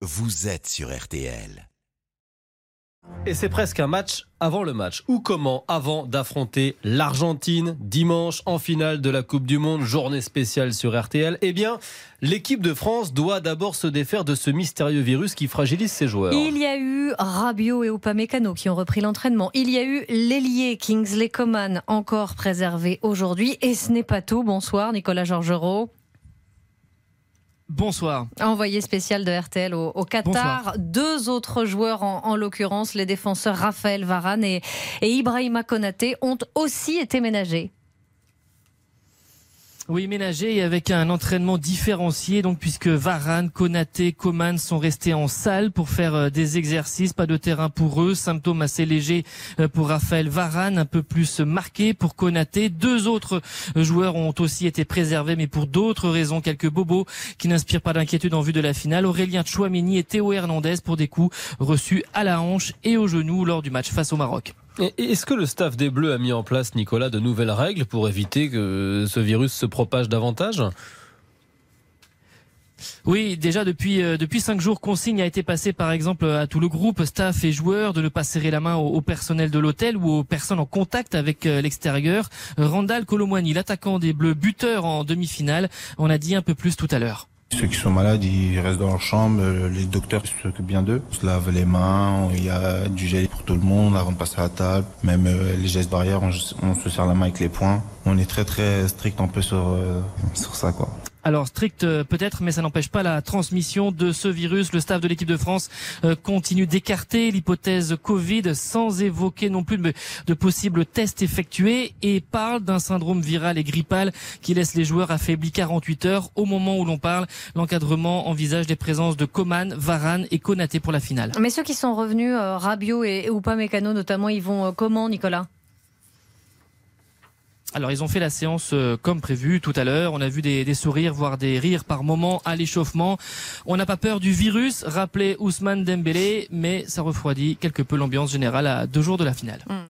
vous êtes sur RTL. Et c'est presque un match avant le match. Ou comment Avant d'affronter l'Argentine dimanche en finale de la Coupe du Monde, journée spéciale sur RTL. Eh bien, l'équipe de France doit d'abord se défaire de ce mystérieux virus qui fragilise ses joueurs. Il y a eu Rabiot et Upamecano qui ont repris l'entraînement. Il y a eu l'ailier Kingsley Coman encore préservé aujourd'hui. Et ce n'est pas tout. Bonsoir Nicolas Georgerot. Bonsoir. Envoyé spécial de RTL au, Qatar. Deux autres joueurs, en, l'occurrence les défenseurs Raphaël Varane et, et Ibrahima Konaté, ont aussi été ménagés. Oui, ménagé et avec un entraînement différencié, donc puisque Varane, Konaté, Coman sont restés en salle pour faire euh, des exercices, pas de terrain pour eux, symptômes assez légers euh, pour Raphaël Varane, un peu plus marqué pour Konaté. Deux autres euh, joueurs ont aussi été préservés, mais pour d'autres raisons, quelques bobos qui n'inspirent pas d'inquiétude en vue de la finale. Aurélien Chouameni et Théo Hernandez pour des coups reçus à la hanche et au genou lors du match face au Maroc. Est-ce que le staff des Bleus a mis en place, Nicolas, de nouvelles règles pour éviter que ce virus se propage davantage? Oui, déjà depuis euh, depuis cinq jours, consigne a été passée par exemple à tout le groupe, staff et joueurs, de ne pas serrer la main au, personnel de l'hôtel ou aux personnes en contact avec euh, l'extérieur. Randall Colomwani, l'attaquant des Bleus, buteur en demi-finale, on a dit un peu plus tout à l'heure. Ceux qui sont malades, ils restent dans leur chambre, les docteurs s'occupent bien d'eux. On se lave les mains, il y a du gel pour tout le monde avant de passer à la table. Même euh, les gestes barrières, on, se serre la main avec les poings. On est très très strict un peu sur, euh, sur ça quoi. Alors strict euh, peut-être, mais ça n'empêche pas la transmission de ce virus. Le staff de l'équipe de France euh, continue d'écarter l'hypothèse Covid sans évoquer non plus de, possibles tests effectués et parle d'un syndrome viral et grippal qui laisse les joueurs affaiblis 48 heures. Au moment où l'on parle, l'encadrement envisage des présences de Coman, Varane et Konaté pour la finale. Mais ceux qui sont revenus, euh, Rabiot et, et Upamecano notamment, ils vont comment, Nicolas? Alors ils ont fait la séance euh, comme prévu tout à l'heure. On a vu des, sourires, voire des rires par moments à l'échauffement. On n'a pas peur du virus, rappelait Ousmane Dembélé, mais ça refroidit quelque peu l'ambiance générale à deux jours de la finale. Hmm.